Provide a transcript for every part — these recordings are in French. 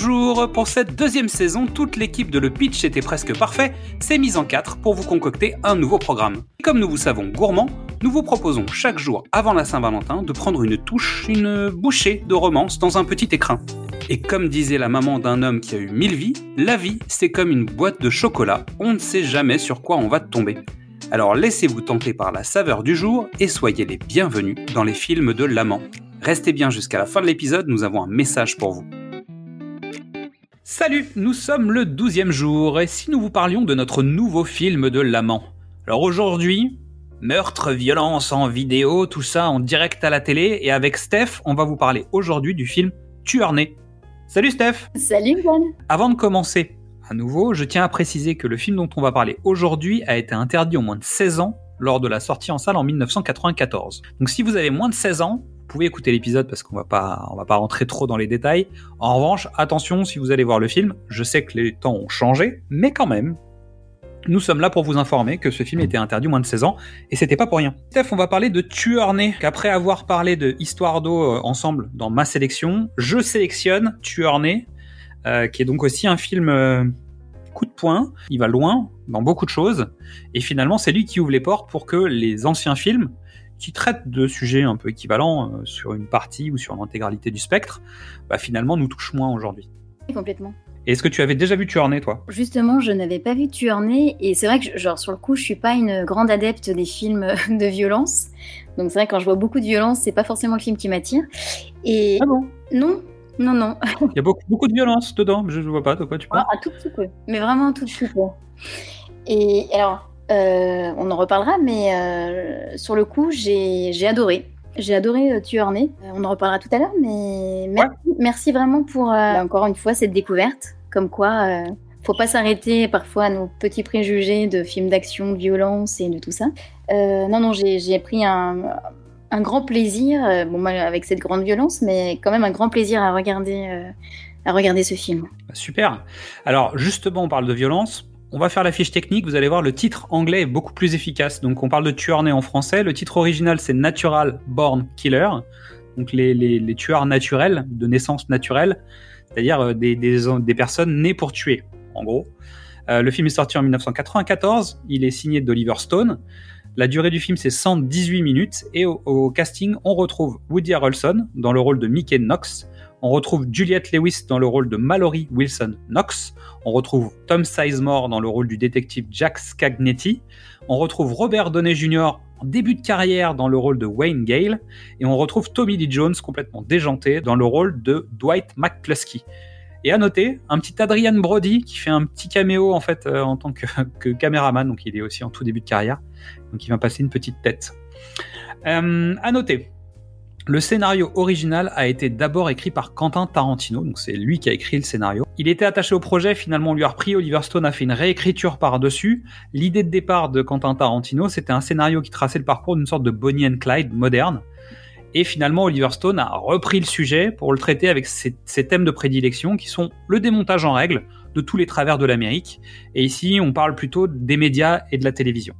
Bonjour Pour cette deuxième saison, toute l'équipe de Le Pitch était presque parfait, s'est mise en quatre pour vous concocter un nouveau programme. comme nous vous savons gourmands, nous vous proposons chaque jour avant la Saint-Valentin de prendre une touche, une bouchée de romance dans un petit écrin. Et comme disait la maman d'un homme qui a eu mille vies, la vie c'est comme une boîte de chocolat, on ne sait jamais sur quoi on va tomber. Alors laissez-vous tenter par la saveur du jour et soyez les bienvenus dans les films de l'amant. Restez bien jusqu'à la fin de l'épisode, nous avons un message pour vous. Salut, nous sommes le 12e jour et si nous vous parlions de notre nouveau film de l'amant? Alors aujourd'hui, meurtre, violence en vidéo, tout ça en direct à la télé et avec Steph, on va vous parler aujourd'hui du film Tueur né. Salut Steph Salut Avant de commencer, à nouveau, je tiens à préciser que le film dont on va parler aujourd'hui a été interdit au moins de 16 ans lors de la sortie en salle en 1994. Donc si vous avez moins de 16 ans, pouvez écouter l'épisode parce qu'on va pas, on va pas rentrer trop dans les détails. En revanche, attention si vous allez voir le film, je sais que les temps ont changé, mais quand même, nous sommes là pour vous informer que ce film était interdit moins de 16 ans, et c'était pas pour rien. Steph, on va parler de Tueur Né, qu'après avoir parlé de Histoire d'eau euh, ensemble dans ma sélection, je sélectionne Tueur Né, euh, qui est donc aussi un film euh, coup de poing, il va loin dans beaucoup de choses, et finalement c'est lui qui ouvre les portes pour que les anciens films, qui traite de sujets un peu équivalents euh, sur une partie ou sur l'intégralité du spectre, bah, finalement nous touche moins aujourd'hui. Complètement. Est-ce que tu avais déjà vu Tueur toi? Justement, je n'avais pas vu Tueur et c'est vrai que genre sur le coup, je suis pas une grande adepte des films de violence. Donc c'est vrai que quand je vois beaucoup de violence, c'est pas forcément le film qui m'attire. Et ah bon? Non, non, non. Il y a beaucoup, beaucoup de violence dedans, je ne vois pas de quoi tu parles. Ah, un tout petit peu, mais vraiment un tout petit peu. Et alors, euh, on en reparlera, mais euh, sur le coup, j'ai adoré. J'ai adoré euh, Tueur Né. on en reparlera tout à l'heure, mais merci, vraiment pour, encore une fois, cette découverte. Comme quoi, faut pas s'arrêter parfois à nos petits préjugés de films d'action, de violence et de tout ça. non, non, j'ai pris un, grand plaisir, bon, avec cette grande violence, mais quand même un grand plaisir à regarder, à regarder ce film. Super. Alors, justement, on parle de violence. On va faire la fiche technique, vous allez voir, le titre anglais est beaucoup plus efficace. Donc on parle de tueur né en français, le titre original c'est Natural Born Killer, donc les, tueurs naturels, de naissance naturelle, c'est-à-dire euh, des, personnes nées pour tuer, en gros. Euh, le film est sorti en 1994, il est signé d'Oliver Stone. La durée du film c'est 118 minutes et au, casting on retrouve Woody Harrelson dans le rôle de Mickey Knox, on retrouve Juliette Lewis dans le rôle de Mallory Wilson Knox. On retrouve Tom Sizemore dans le rôle du détective Jack Scagnetti. On retrouve Robert Downey Jr. en début de carrière dans le rôle de Wayne Gale. Et on retrouve Tommy Lee Jones complètement déjanté dans le rôle de Dwight McCluskey. Et à noter, un petit Adrian Brody qui fait un petit caméo en fait euh, en tant que, caméraman, donc il est aussi en tout début de carrière, donc il va passer une petite tête. Euh, à noter, le scénario original a été d'abord écrit par Quentin Tarantino, donc c'est lui qui a écrit le scénario. Il était attaché au projet, finalement on lui a repris, Oliver Stone a fait une réécriture par-dessus. L'idée de départ de Quentin Tarantino, c'était un scénario qui traçait le parcours d'une sorte de Bonnie and Clyde moderne. Et finalement, Oliver Stone a repris le sujet pour le traiter avec ses, thèmes de prédilection qui sont le démontage en règle de tous les travers de l'Amérique. Et ici, on parle plutôt des médias et de la télévision.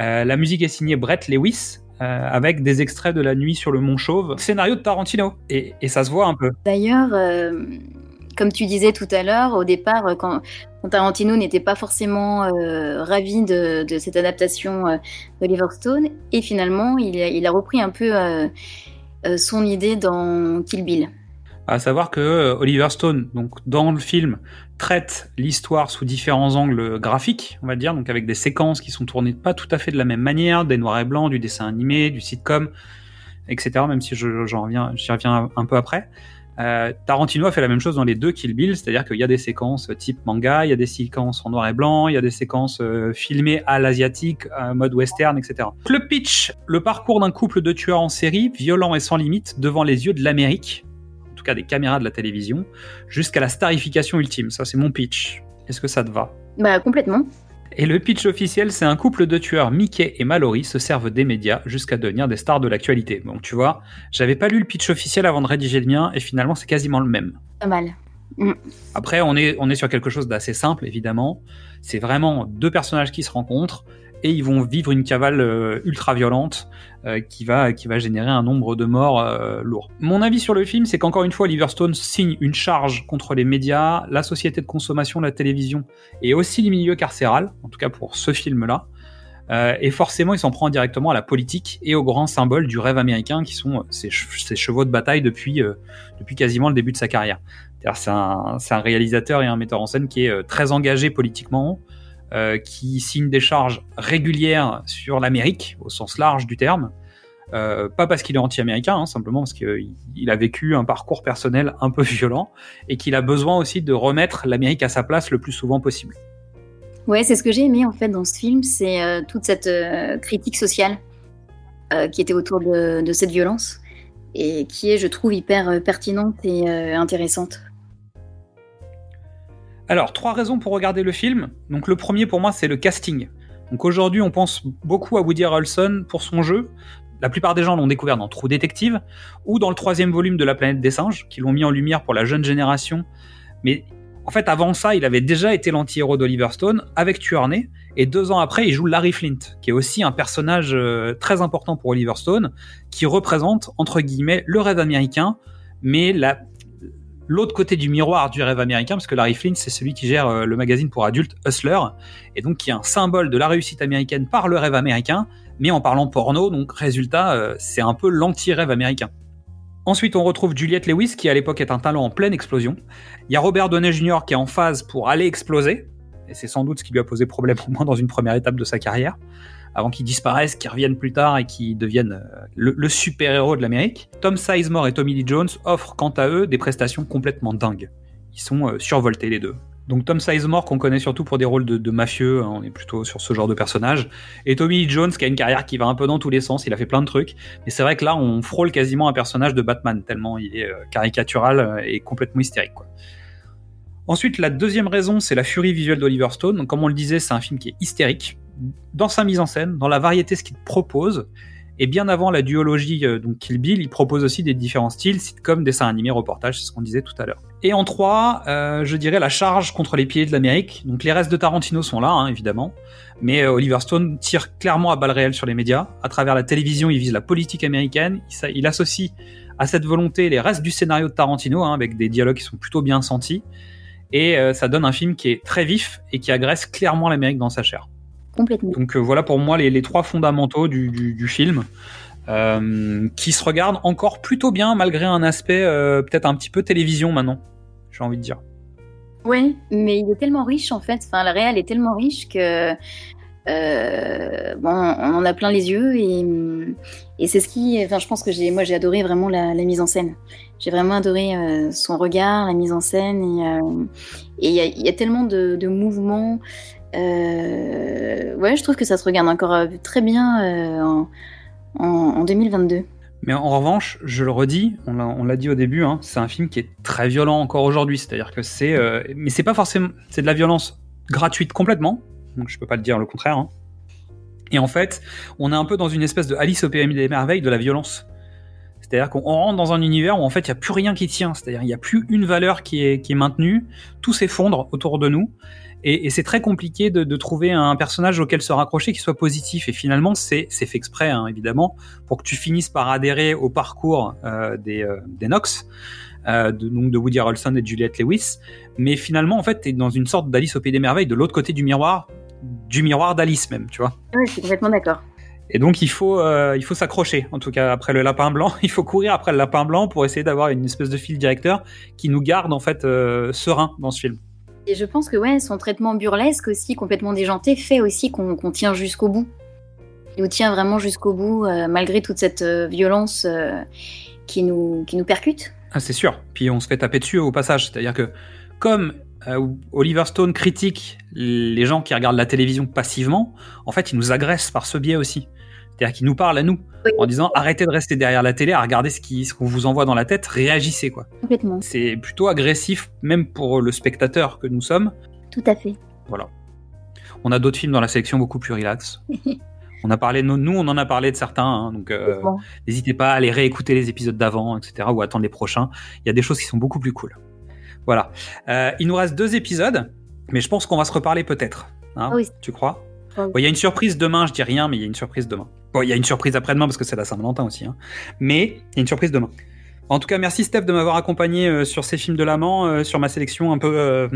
Euh, la musique est signée Brett Lewis, euh, avec des extraits de La Nuit sur le Mont Chauve, scénario de Tarantino. Et, ça se voit un peu. D'ailleurs, euh, comme tu disais tout à l'heure, au départ, euh, quand, Tarantino n'était pas forcément ravi de, cette adaptation d'Oliver Stone, et finalement, il a repris un peu son idée dans Kill Bill. À savoir que euh, Oliver Stone, donc dans le film, traite l'histoire sous différents angles graphiques, on va dire, donc avec des séquences qui sont tournées pas tout à fait de la même manière, des noirs et blancs, du dessin animé, du sitcom, etc. Même si reviens, j'y reviens un peu après. Euh, Tarantino fait la même chose dans les deux Kill Bill, c'est-à-dire qu'il y a des séquences type manga, il y a des séquences en noir et blanc, il y a des séquences euh, filmées à l'asiatique, mode western, etc. Le pitch, le parcours d'un couple de tueurs en série, violents et sans limite, devant les yeux de l'Amérique, tout cas des caméras de la télévision, jusqu'à la starification ultime. Ça, c'est mon pitch. Est-ce que ça te va? Bah, complètement. Et le pitch officiel, c'est un couple de tueurs, Mickey et Mallory, se servent des médias jusqu'à devenir des stars de l'actualité. Donc tu vois, j'avais pas lu le pitch officiel avant de rédiger le mien, et finalement c'est quasiment le même. Pas mal. Mm. Après, on est, on est sur quelque chose d'assez simple, évidemment. C'est vraiment deux personnages qui se rencontrent, et ils vont vivre une cavale euh, ultra violente euh, qui, va, qui va générer un nombre de morts euh, lourd. Mon avis sur le film, c'est qu'encore une fois, Oliver Stone signe une charge contre les médias, la société de consommation, la télévision et aussi les milieux carcérales, en tout cas pour ce film-là. et forcément, il s'en prend directement à la politique et aux grands symboles du rêve américain qui sont ses, chevaux de bataille depuis, depuis quasiment le début de sa carrière. C'est un, réalisateur et un metteur en scène qui est très engagé politiquement, euh, qui signe des charges régulières sur l'Amérique, au sens large du terme. Euh, pas parce qu'il est anti-américain, hein, simplement parce qu'il a vécu un parcours personnel un peu violent et qu'il a besoin aussi de remettre l'Amérique à sa place le plus souvent possible. Ouais, c'est ce que j'ai aimé en fait dans ce film, c'est euh, toute cette critique sociale qui était autour de, de, cette violence et qui est, je trouve, hyper pertinente et intéressante. Alors, trois raisons pour regarder le film. Donc, le premier pour moi, c'est le casting. Donc, aujourd'hui, on pense beaucoup à Woody Harrelson pour son jeu. La plupart des gens l'ont découvert dans True Detective ou dans le troisième volume de La planète des singes, qui l'ont mis en lumière pour la jeune génération. Mais en fait, avant ça, il avait déjà été l'anti-héros d'Oliver Stone avec Tuerney, et deux ans après, il joue Larry Flint, qui est aussi un personnage euh, très important pour Oliver Stone, qui représente, entre guillemets, le rêve américain, mais la l'autre côté du miroir du rêve américain, parce que Larry Flynn, c'est celui qui gère euh, le magazine pour adultes Hustler, et donc qui est un symbole de la réussite américaine par le rêve américain, mais en parlant porno, donc résultat, euh, c'est un peu l'anti-rêve américain. Ensuite, on retrouve Juliette Lewis, qui à l'époque est un talent en pleine explosion. Il y a Robert Downey Jr. qui est en phase pour aller exploser, et c'est sans doute ce qui lui a posé problème au moins dans une première étape de sa carrière avant qu'ils disparaissent, qu'ils reviennent plus tard et qu'ils deviennent euh, le, super-héros de l'Amérique. Tom Sizemore et Tommy Lee Jones offrent quant à eux des prestations complètement dingues. Ils sont euh, survoltés les deux. Donc Tom Sizemore qu'on connaît surtout pour des rôles de, mafieux, hein, on est plutôt sur ce genre de personnage. Et Tommy Lee Jones qui a une carrière qui va un peu dans tous les sens, il a fait plein de trucs. Mais c'est vrai que là on frôle quasiment un personnage de Batman tellement il est euh, caricatural et complètement hystérique. Ensuite, la deuxième raison, c'est la furie visuelle d'Oliver Stone. Comme on le disait, c'est un film qui est hystérique dans sa mise en scène, dans la variété ce qu'il propose. Et bien avant la duologie euh, donc Kill Bill, il propose aussi des différents styles, sitcom, dessin animé, reportage, c'est ce qu'on disait tout à l'heure. Et en trois, euh, je dirais la charge contre les pieds de l'Amérique. Donc les restes de Tarantino sont là, hein, évidemment, mais euh, Oliver Stone tire clairement à balles réelles sur les médias. À travers la télévision, il vise la politique américaine. Il, il associe à cette volonté les restes du scénario de Tarantino, hein, avec des dialogues qui sont plutôt bien sentis. Et ça donne un film qui est très vif et qui agresse clairement l'Amérique dans sa chair. Donc euh, voilà pour moi les, trois fondamentaux du, film. Euh, qui se regarde encore plutôt bien malgré un aspect euh, peut-être un petit peu télévision maintenant, j'ai envie de dire. Oui, mais il est tellement riche en fait, enfin le réel est tellement riche que bon, on en a plein les yeux et, c'est ce qui, je pense que j'ai, moi j'ai adoré vraiment la, mise en scène. J'ai vraiment adoré son regard, la mise en scène et il y, a tellement de, mouvements. Euh, ouais, je trouve que ça se regarde encore euh, très bien euh, en, 2022. Mais en revanche, je le redis, on l'a dit au début, hein, c'est un film qui est très violent encore aujourd'hui. C'est-à-dire que c'est, mais c'est pas forcément, c'est de la violence gratuite complètement. Donc je peux pas le dire le contraire. Hein. Et en fait, on est un peu dans une espèce de Alice au pays des merveilles de la violence. C'est-à-dire qu'on rentre dans un univers où en fait il n'y a plus rien qui tient. C'est-à-dire il n'y a plus une valeur qui est, maintenue. Tout s'effondre autour de nous. Et, c'est très compliqué de, trouver un personnage auquel se raccrocher qui soit positif. Et finalement, c'est fait exprès, hein, évidemment, pour que tu finisses par adhérer au parcours euh, des, euh, des Nox, euh, de, donc de Woody Harrelson et de Juliette Lewis. Mais finalement, en fait, tu es dans une sorte d'Alice au Pays des Merveilles, de l'autre côté du miroir, du miroir d'Alice même, tu vois. Oui, je suis complètement d'accord. Et donc il faut, il faut s'accrocher, en tout cas après le lapin blanc, il faut courir après le lapin blanc pour essayer d'avoir une espèce de fil directeur qui nous garde en fait serein dans ce film. Et je pense que ouais, son traitement burlesque aussi, complètement déjanté, fait aussi qu'on tient jusqu'au bout. Il nous tient vraiment jusqu'au bout, euh, malgré toute cette euh, violence euh, qui, nous, qui nous percute. Ah, c'est sûr. Puis on se fait taper dessus au passage. C'est-à-dire que, comme Oliver Stone critique les gens qui regardent la télévision passivement, en fait, il nous agresse par ce biais aussi. C'est-à-dire qu'il nous parle à nous en disant arrêtez de rester derrière la télé à regarder ce qu'on ce qu'on vous envoie dans la tête, réagissez quoi. Complètement. C'est plutôt agressif même pour le spectateur que nous sommes. Tout à fait. Voilà. On a d'autres films dans la sélection beaucoup plus relax. on a parlé, nous, on en a parlé de certains, hein, donc euh, n'hésitez pas à aller réécouter les épisodes d'avant, etc., ou attendre les prochains. Il y a des choses qui sont beaucoup plus cool. Voilà. Euh, il nous reste deux épisodes, mais je pense qu'on va se reparler peut-être. Hein, oui. Tu crois? Bon, il y a une surprise demain, je dis rien, mais il y a une surprise demain. Bon, il y a une surprise après-demain parce que c'est la Saint-Valentin aussi, hein. mais il y a une surprise demain. En tout cas, merci Steph de m'avoir accompagné euh, sur ces films de l'amant, euh, sur ma sélection un peu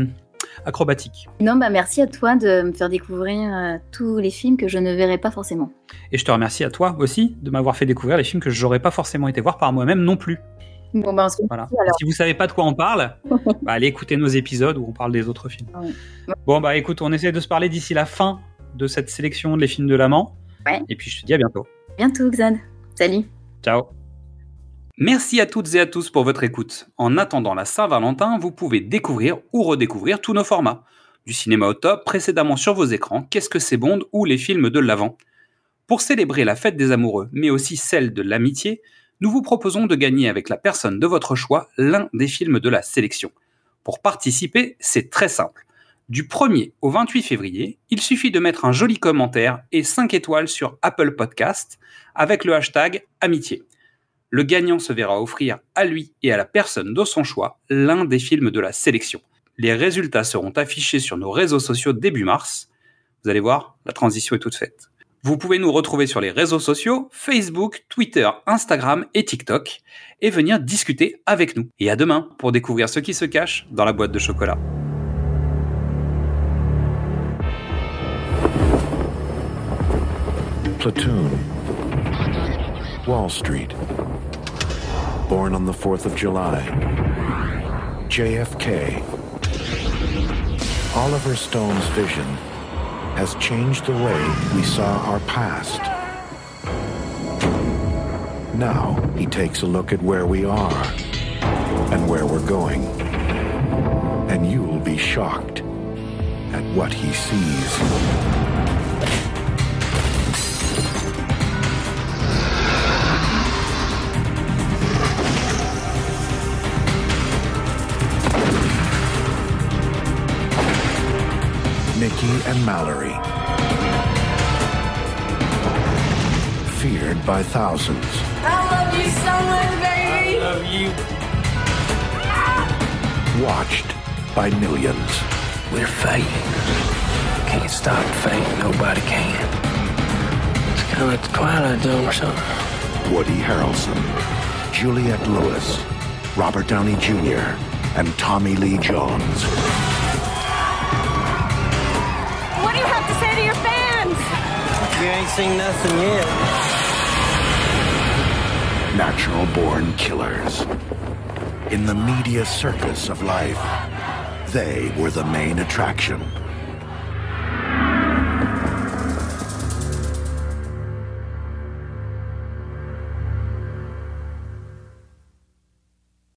acrobatique. Non, bah merci à toi de me faire découvrir euh, tous les films que je ne verrai pas forcément. Et je te remercie à toi aussi de m'avoir fait découvrir les films que j'aurais pas forcément été voir par moi-même non plus. Bon, Voilà. alors. Si vous savez pas de quoi on parle, bah, allez écouter nos épisodes où on parle des autres films. Ouais. Bon bah écoute, on essaie de se parler d'ici la fin de cette sélection des films de l'amant. Ouais. Et puis je te dis à bientôt. Bientôt, Xad. Salut. Ciao. Merci à toutes et à tous pour votre écoute. En attendant la Saint-Valentin, vous pouvez découvrir ou redécouvrir tous nos formats. Du cinéma au top, précédemment sur vos écrans, Qu'est-ce que c'est Bond ou les films de l'Avent. Pour célébrer la fête des amoureux, mais aussi celle de l'amitié, nous vous proposons de gagner avec la personne de votre choix l'un des films de la sélection. Pour participer, c'est très simple. Du 1er au 28 février, il suffit de mettre un joli commentaire et 5 étoiles sur Apple Podcast avec le hashtag amitié. Le gagnant se verra offrir à lui et à la personne de son choix l'un des films de la sélection. Les résultats seront affichés sur nos réseaux sociaux début mars. Vous allez voir, la transition est toute faite. Vous pouvez nous retrouver sur les réseaux sociaux, Facebook, Twitter, Instagram et TikTok, et venir discuter avec nous. Et à demain pour découvrir ce qui se cache dans la boîte de chocolat. Platoon. Wall Street. Born on the 4th of July. JFK. Oliver Stone's vision has changed the way we saw our past. Now he takes a look at where we are and where we're going. And you'll be shocked at what he sees. Nikki and Mallory. Feared by thousands. I love you so much, baby. love you. Watched by millions. We're fighting. Can't stop fighting. Nobody can. It's kind of like the Twilight Zone or something. Woody Harrelson, Juliette Lewis, Robert Downey Jr., and Tommy Lee Jones. Seen nothing yet. Natural born killers. In the media circus of life, they were the main attraction.